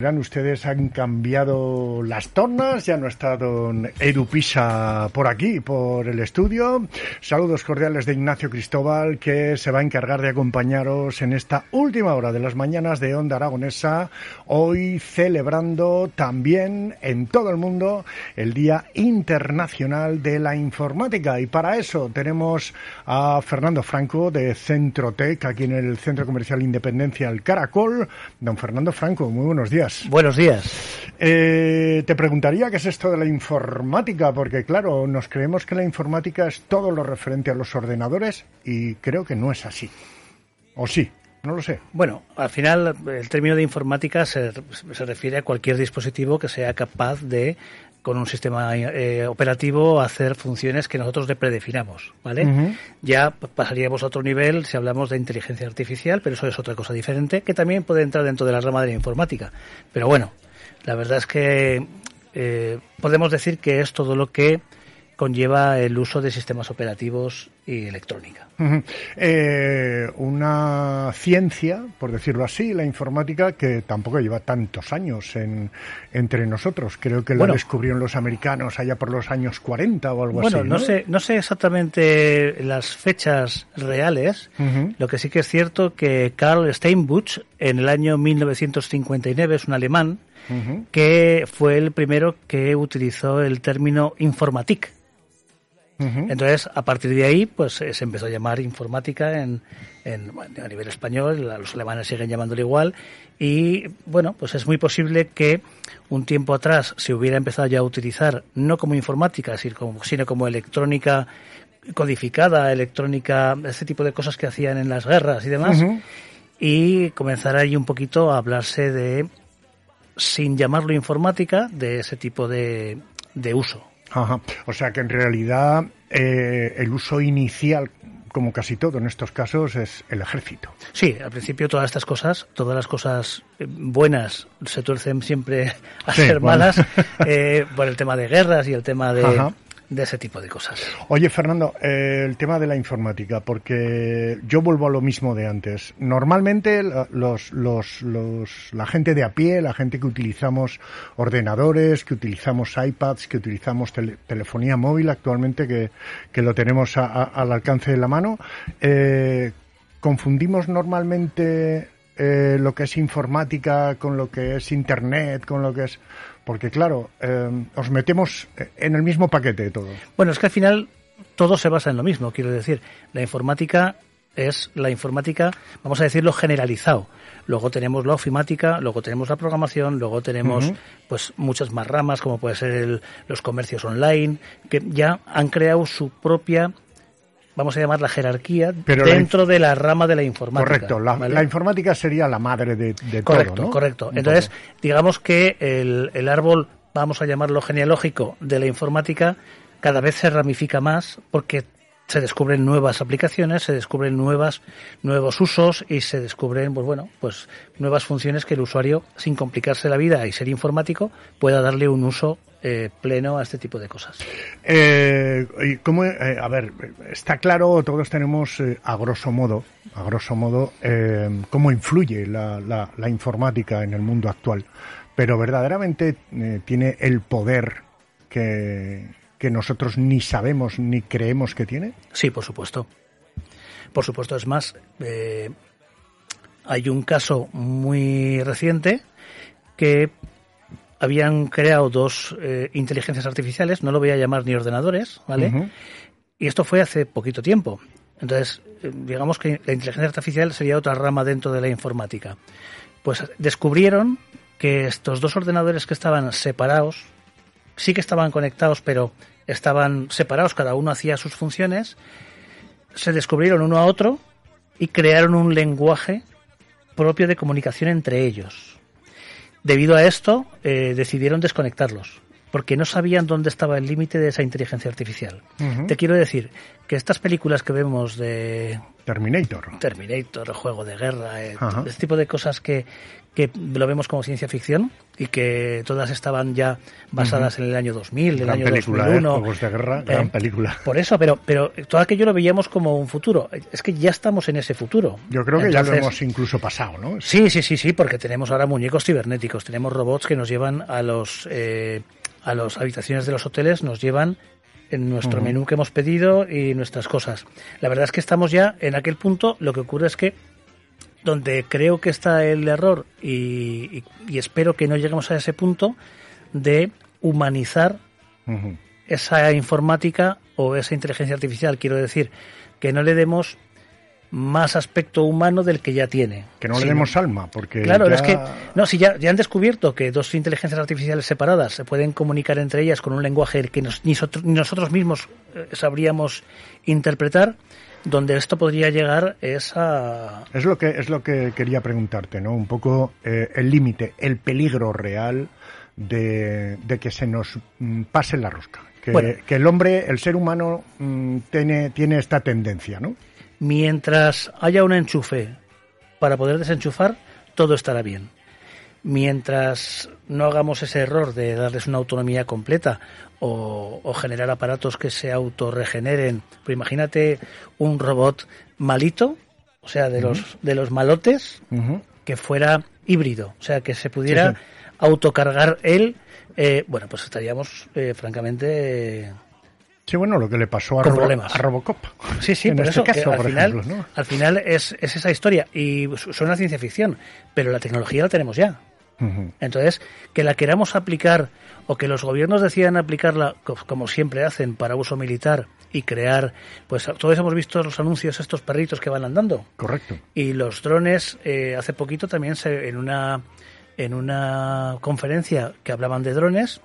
Ustedes han cambiado las tornas, ya no está don Edu Pisa por aquí, por el estudio. Saludos cordiales de Ignacio Cristóbal, que se va a encargar de acompañaros en esta última hora de las mañanas de Onda Aragonesa, hoy celebrando también en todo el mundo el Día Internacional de la Informática. Y para eso tenemos a Fernando Franco de Centrotec, aquí en el Centro Comercial Independencia, el Caracol. Don Fernando Franco, muy buenos días. Buenos días. Eh, te preguntaría qué es esto de la informática, porque claro, nos creemos que la informática es todo lo referente a los ordenadores y creo que no es así. ¿O sí? No lo sé. Bueno, al final el término de informática se, se refiere a cualquier dispositivo que sea capaz de con un sistema eh, operativo hacer funciones que nosotros le predefinamos, ¿vale? Ya pasaríamos a otro nivel si hablamos de inteligencia artificial, pero eso es otra cosa diferente que también puede entrar dentro de la rama de la informática. Pero bueno, la verdad es que eh, podemos decir que es todo lo que conlleva el uso de sistemas operativos y electrónica. eh, una ciencia, por decirlo así, la informática, que tampoco lleva tantos años en, entre nosotros. Creo que la descubrieron los americanos allá por los años 40 o algo así. Bueno, no, sé, no sé exactamente las fechas reales. Lo que sí que es cierto que Carl Steinbuch, en el año 1959, es un alemán, que fue el primero que utilizó el término entonces, a partir de ahí, pues eh, se empezó a llamar informática en, a nivel español, los alemanes siguen llamándolo igual, y bueno, pues es muy posible que un tiempo atrás se hubiera empezado ya a utilizar, no como informática, sino como electrónica codificada, electrónica, ese tipo de cosas que hacían en las guerras y demás, y comenzar ahí un poquito a hablarse de, sin llamarlo informática, de ese tipo de, de uso. Ajá. O sea que en realidad eh, el uso inicial como casi todo en estos casos, es el ejército. Sí, al principio todas estas cosas, todas las cosas eh, buenas se tuercen siempre a ser malas eh, por el tema de guerras y el tema de, de ese tipo de cosas. Oye, Fernando, eh, el tema de la informática, porque yo vuelvo a lo mismo de antes. Normalmente los, los, los, la gente de a pie, la gente que utilizamos ordenadores, que utilizamos iPads, que utilizamos telefonía móvil actualmente, que, que lo tenemos al alcance de la mano, eh, confundimos normalmente eh, lo que es informática con lo que es Internet, con lo que es... Porque claro, eh, os metemos en el mismo paquete todo. Bueno, es que al final todo se basa en lo mismo, quiero decir. La informática es la informática, vamos a decirlo, generalizado. Luego tenemos la ofimática, luego tenemos la programación, luego tenemos pues muchas más ramas, como puede ser los comercios online, que ya han creado su propia vamos a llamar la jerarquía dentro de la rama de la informática. Correcto, la, informática sería la madre de, de correcto, todo, ¿no? Correcto, Entonces, digamos que el, el árbol, vamos a llamarlo genealógico, de la informática cada vez se ramifica más porque se descubren nuevas aplicaciones, se descubren nuevas, nuevos usos y se descubren, pues bueno, pues nuevas funciones que el usuario, sin complicarse la vida y ser informático, pueda darle un uso eh, pleno a este tipo de cosas. Eh, ¿cómo, eh, a ver, está claro, todos tenemos a grosso modo, a grosso modo, cómo influye la, la, la, informática en el mundo actual, pero verdaderamente tiene el poder que, que nosotros ni sabemos ni creemos que tiene? Sí, por supuesto. Por supuesto, es más, hay un caso muy reciente que habían creado dos eh, inteligencias artificiales, no lo voy a llamar ni ordenadores, ¿vale? Y esto fue hace poquito tiempo. Entonces, eh, digamos que la inteligencia artificial sería otra rama dentro de la informática. Pues descubrieron que estos dos ordenadores que estaban separados, sí que estaban conectados, pero estaban separados, cada uno hacía sus funciones, se descubrieron uno a otro y crearon un lenguaje propio de comunicación entre ellos debido a esto, eh, decidieron desconectarlos porque no sabían dónde estaba el límite de esa inteligencia artificial. Te quiero decir que estas películas que vemos de Terminator, Terminator, juego de guerra, eh, este tipo de cosas que, que lo vemos como ciencia ficción y que todas estaban ya basadas en el año 2000, el año película, 2001. ¿eh? Juegos de guerra, gran Eh, película. Por eso, pero, pero todo aquello lo veíamos como un futuro. Es que ya estamos en ese futuro. Yo creo que ya lo Entonces, hemos incluso pasado, ¿no? Sí, sí, sí, sí, porque tenemos ahora muñecos cibernéticos, tenemos robots que nos llevan a los eh, a las habitaciones de los hoteles, nos llevan en nuestro menú que hemos pedido y nuestras cosas. La verdad es que estamos ya en aquel punto. Lo que ocurre es que donde creo que está el error y, y- y espero que no lleguemos a ese punto de humanizar esa informática o esa inteligencia artificial. Quiero decir, que no le demos más aspecto humano del que ya tiene. Que no le demos alma, porque Claro, ya- es que no, si ya, ya han descubierto que dos inteligencias artificiales separadas se pueden comunicar entre ellas con un lenguaje que nos- ni, sotro- ni nosotros mismos eh, sabríamos interpretar, donde esto podría llegar es a Es lo que es lo que quería preguntarte, ¿no? Un poco eh, el límite, el peligro real de, de que se nos mm, pase la rosca. Que, Bueno. que el hombre, el ser humano, mm, tiene, tiene esta tendencia, ¿no? Mientras haya un enchufe para poder desenchufar, todo estará bien. Mientras no hagamos ese error de darles una autonomía completa o, o generar aparatos que se autorregeneren, pues imagínate un robot malito, o sea, de los de los malotes, que fuera híbrido, o sea, que se pudiera Sí, sí. autocargar él, eh, bueno, pues estaríamos eh, francamente eh, Sí, bueno, lo que le pasó a, Robo- problemas. a Robocop. Sí, sí, en por este eso que caso, al por final, ejemplo, ¿no? al final es, es esa historia y su- suena ciencia ficción, pero la tecnología la tenemos ya. Entonces, que la queramos aplicar o que los gobiernos decidan aplicarla co- como siempre hacen para uso militar y crear, pues todos hemos visto los anuncios estos perritos que van andando Correcto. y los drones eh, hace poquito también se, en una en una conferencia que hablaban de drones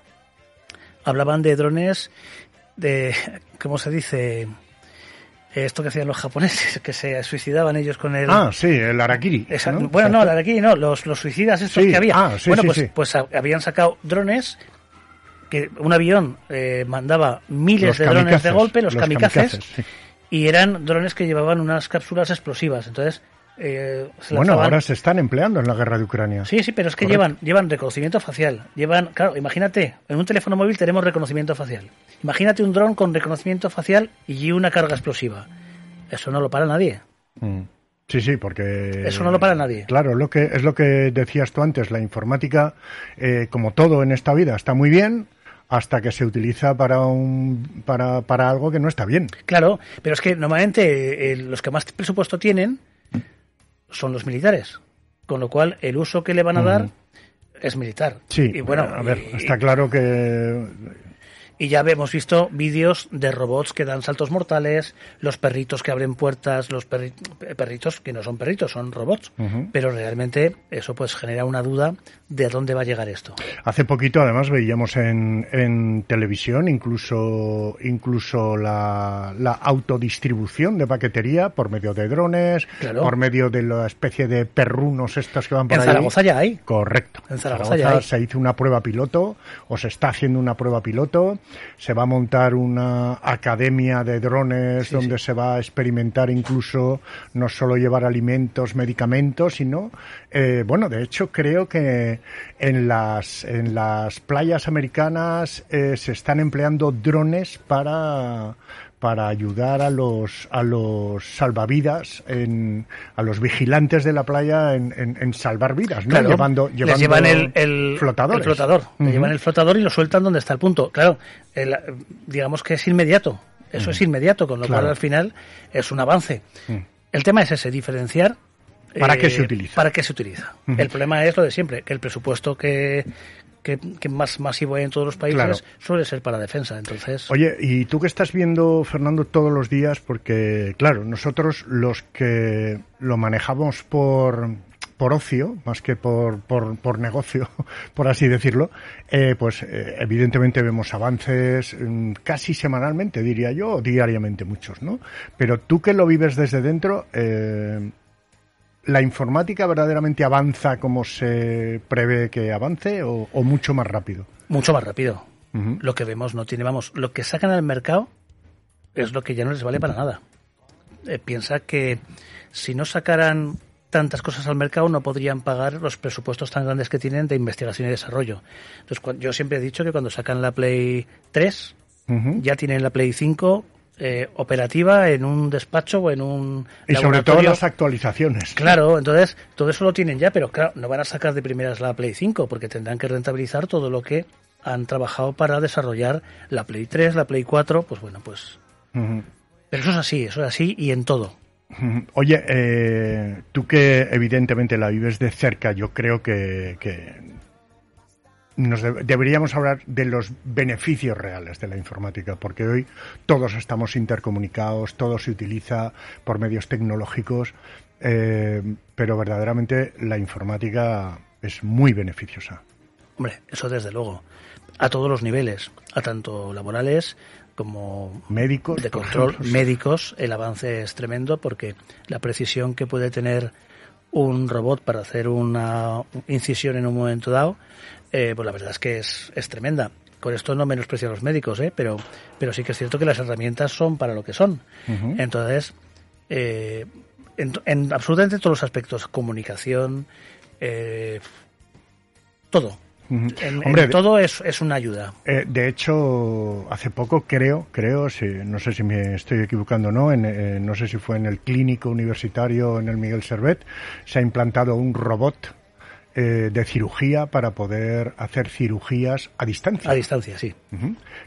hablaban de drones de cómo se dice esto que hacían los japoneses que se suicidaban ellos con el Ah, sí, el Arakiri. esa- ¿no? bueno no de aquí no los, los suicidas estos Sí, que había ah, sí, bueno sí, pues pues ha- habían sacado drones que un avión eh, mandaba miles Los de drones de golpe los, los kamikazes, kamikazes, sí. y eran drones que llevaban unas cápsulas explosivas entonces eh, se Bueno, ahora se están empleando en la guerra de Ucrania. Sí, sí, pero es que Correcto. llevan, llevan reconocimiento facial. Llevan, claro, imagínate, en un teléfono móvil tenemos reconocimiento facial. Imagínate un dron con reconocimiento facial y una carga explosiva. Eso no lo para nadie. Mm. Sí, sí, porque... Eso no lo para nadie. Claro, lo que, es lo que decías tú antes, la informática, eh, como todo en esta vida, está muy bien hasta que se utiliza para, un, para, para algo que no está bien. Claro, pero es que normalmente eh, los que más presupuesto tienen son los militares. Con lo cual, el uso que le van a dar es militar. Sí, y bueno, a ver, y- está claro que... Y ya hemos visto vídeos de robots que dan saltos mortales, los perritos que abren puertas, los perri- perritos que no son perritos, son robots. Pero realmente eso pues genera una duda de a dónde va a llegar esto. Hace poquito, además, veíamos en, en televisión incluso, incluso la, la autodistribución de paquetería por medio de drones, Claro. por medio de la especie de perrunos estos que van por En ahí. Zaragoza ya hay. Correcto. En Zaragoza ya hay. se hizo una prueba piloto, o se está haciendo una prueba piloto. Se va a montar una academia de drones Sí, donde se va a experimentar incluso no solo llevar alimentos, medicamentos, sino, eh, bueno, de hecho creo que en las, en las playas americanas eh, se están empleando drones para para ayudar a los a los salvavidas en, a los vigilantes de la playa en, en- en salvar vidas ¿no? Claro, llevando, les llevando llevan el, el, flotadores. el flotador. Le Ujú. llevan el flotador y lo sueltan donde está el punto. Claro, el- digamos que es inmediato. Eso es inmediato, con lo Claro. cual al final es un avance. El tema es ese, diferenciar. eh, ¿Para qué se utiliza? ¿Para qué se utiliza? El problema es lo de siempre, que el presupuesto que, que, que más masivo hay en todos los países Claro. suele ser para defensa. Entonces, Oye, ¿y tú qué estás viendo, Fernando, todos los días? Porque, claro, nosotros los que lo manejamos por, por ocio, más que por, por, por negocio, por así decirlo, eh, pues eh, evidentemente vemos avances mm, casi semanalmente, diría yo, o diariamente muchos, ¿no? Pero tú que lo vives desde dentro, eh, ¿La informática verdaderamente avanza como se prevé que avance o, mucho más rápido? Mucho más rápido. Lo que vemos no tiene, vamos, lo que sacan al mercado es lo que ya no les vale para nada. Eh, piensa que si no sacaran tantas cosas al mercado no podrían pagar los presupuestos tan grandes que tienen de investigación y desarrollo. Entonces, yo siempre he dicho que cuando sacan la Play 3, ya tienen la Play 5 eh, operativa en un despacho o en un y sobre todo las actualizaciones. Claro entonces todo eso lo tienen ya pero claro no van a sacar de primeras la Play 5 porque tendrán que rentabilizar todo lo que han trabajado para desarrollar la Play 3 la Play 4 pues bueno pues pero eso es así eso es así y en todo. Oye, eh, tú que evidentemente la vives de cerca, yo creo que, nos deberíamos hablar de los beneficios reales de la informática, porque hoy todos estamos intercomunicados, todo se utiliza por medios tecnológicos, eh, pero verdaderamente la informática es muy beneficiosa. Hombre, eso desde luego, a todos los niveles, a tanto laborales como médicos de control médicos el avance es tremendo porque la precisión que puede tener un robot para hacer una incisión en un momento dado eh, pues la verdad es que es, es tremenda. Con esto no menosprecio a los médicos ¿eh? pero pero sí que es cierto que las herramientas son para lo que son. Entonces eh, en, absolutamente todos los aspectos comunicación eh, todo Hombre, todo es, es, una ayuda. Eh, de hecho, hace poco creo, creo, si, no sé si me estoy equivocando o no, en, eh, no sé si fue en el clínico universitario en el Miguel Servet, se ha implantado un robot eh, de cirugía para poder hacer cirugías a distancia. A distancia, sí.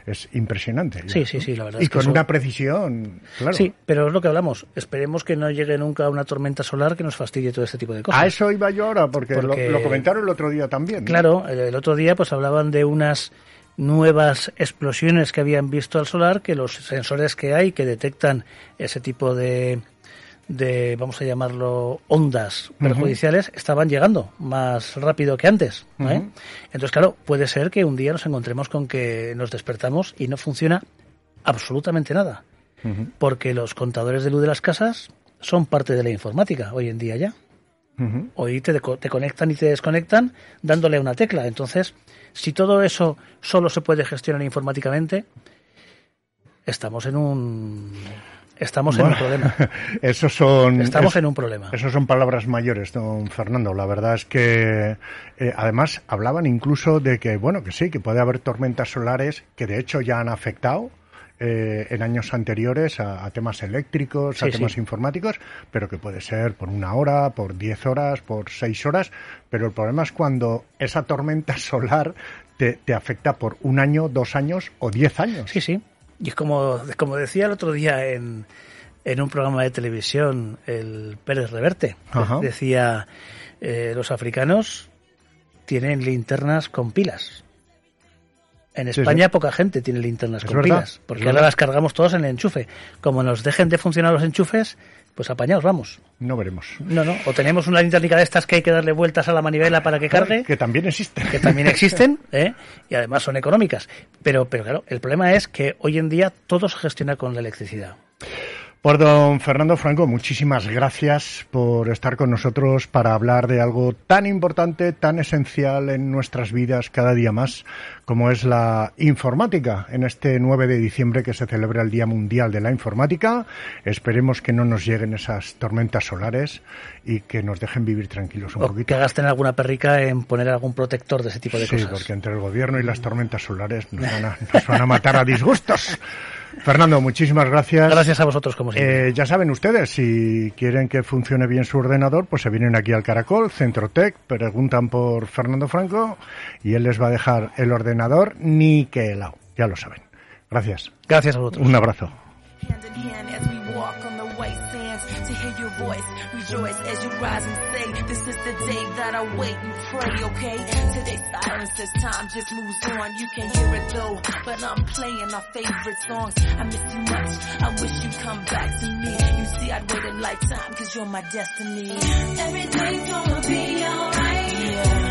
Es impresionante. Sí, sí, sí, la verdad. Y con una precisión, claro. Sí, pero es lo que hablamos. Esperemos que no llegue nunca una tormenta solar que nos fastidie todo este tipo de cosas. A eso iba yo ahora, porque, Lo, comentaron el otro día también. Claro, el otro día pues hablaban de unas nuevas explosiones que habían visto al solar, que los sensores que hay que detectan ese tipo de, de, vamos a llamarlo, ondas perjudiciales estaban llegando más rápido que antes. ¿eh? Entonces, claro, puede ser que un día nos encontremos con que nos despertamos y no funciona absolutamente nada. Porque los contadores de luz de las casas son parte de la informática hoy en día ya. Hoy te, te conectan y te desconectan dándole una tecla. Entonces, si todo eso solo se puede gestionar informáticamente, estamos en un Estamos en un problema. Esos son, Estamos en un problema. Esos son palabras mayores, don Fernando. La verdad es que, eh, además, hablaban incluso de que, bueno, que sí, que puede haber tormentas solares que de hecho ya han afectado eh, en años anteriores a, temas eléctricos, a temas informáticos, pero que puede ser por una hora, por diez horas, por seis horas. Pero el problema es cuando esa tormenta solar te, te afecta por un año, dos años o diez años. Sí, sí. Y es como, como decía el otro día en, en un programa de televisión, el Pérez Reverte, decía, eh, los africanos tienen linternas con pilas. En España poca gente tiene linternas con pilas, porque ahora las cargamos todos en el enchufe. Como nos dejen de funcionar los enchufes, pues apañados vamos. No veremos. No, no. O tenemos una linternica de estas que hay que darle vueltas a la manivela para que cargue. Que también existen. Que también existen, ¿eh? y además son económicas. Pero, pero claro, el problema es que hoy en día todo se gestiona con la electricidad. Por don Fernando Franco, muchísimas gracias por estar con nosotros para hablar de algo tan importante, tan esencial en nuestras vidas cada día más, como es la informática. En este 9 de diciembre que se celebra el Día Mundial de la Informática, esperemos que no nos lleguen esas tormentas solares y que nos dejen vivir tranquilos un poquito. Que gasten alguna perrica en poner algún protector de ese tipo de cosas. Sí, porque entre el gobierno y las tormentas solares nos van a, nos van a matar a disgustos. Fernando, muchísimas gracias. Gracias a vosotros, como siempre. Eh, ya saben ustedes, si quieren que funcione bien su ordenador, pues se vienen aquí al Caracol, Centrotec, preguntan por Fernando Franco y él les va a dejar el ordenador ni que helado. Ya lo saben. Gracias. Gracias a vosotros. Un abrazo. Rejoice as you rise and say, this is the day that I wait and pray, okay? Today's silence as time just moves on. You can hear it though, but I'm playing our favorite songs. I miss you much, I wish you'd come back to me. You see, I'd wait a lifetime, cause you're my destiny. Everything's gonna be alright. Yeah.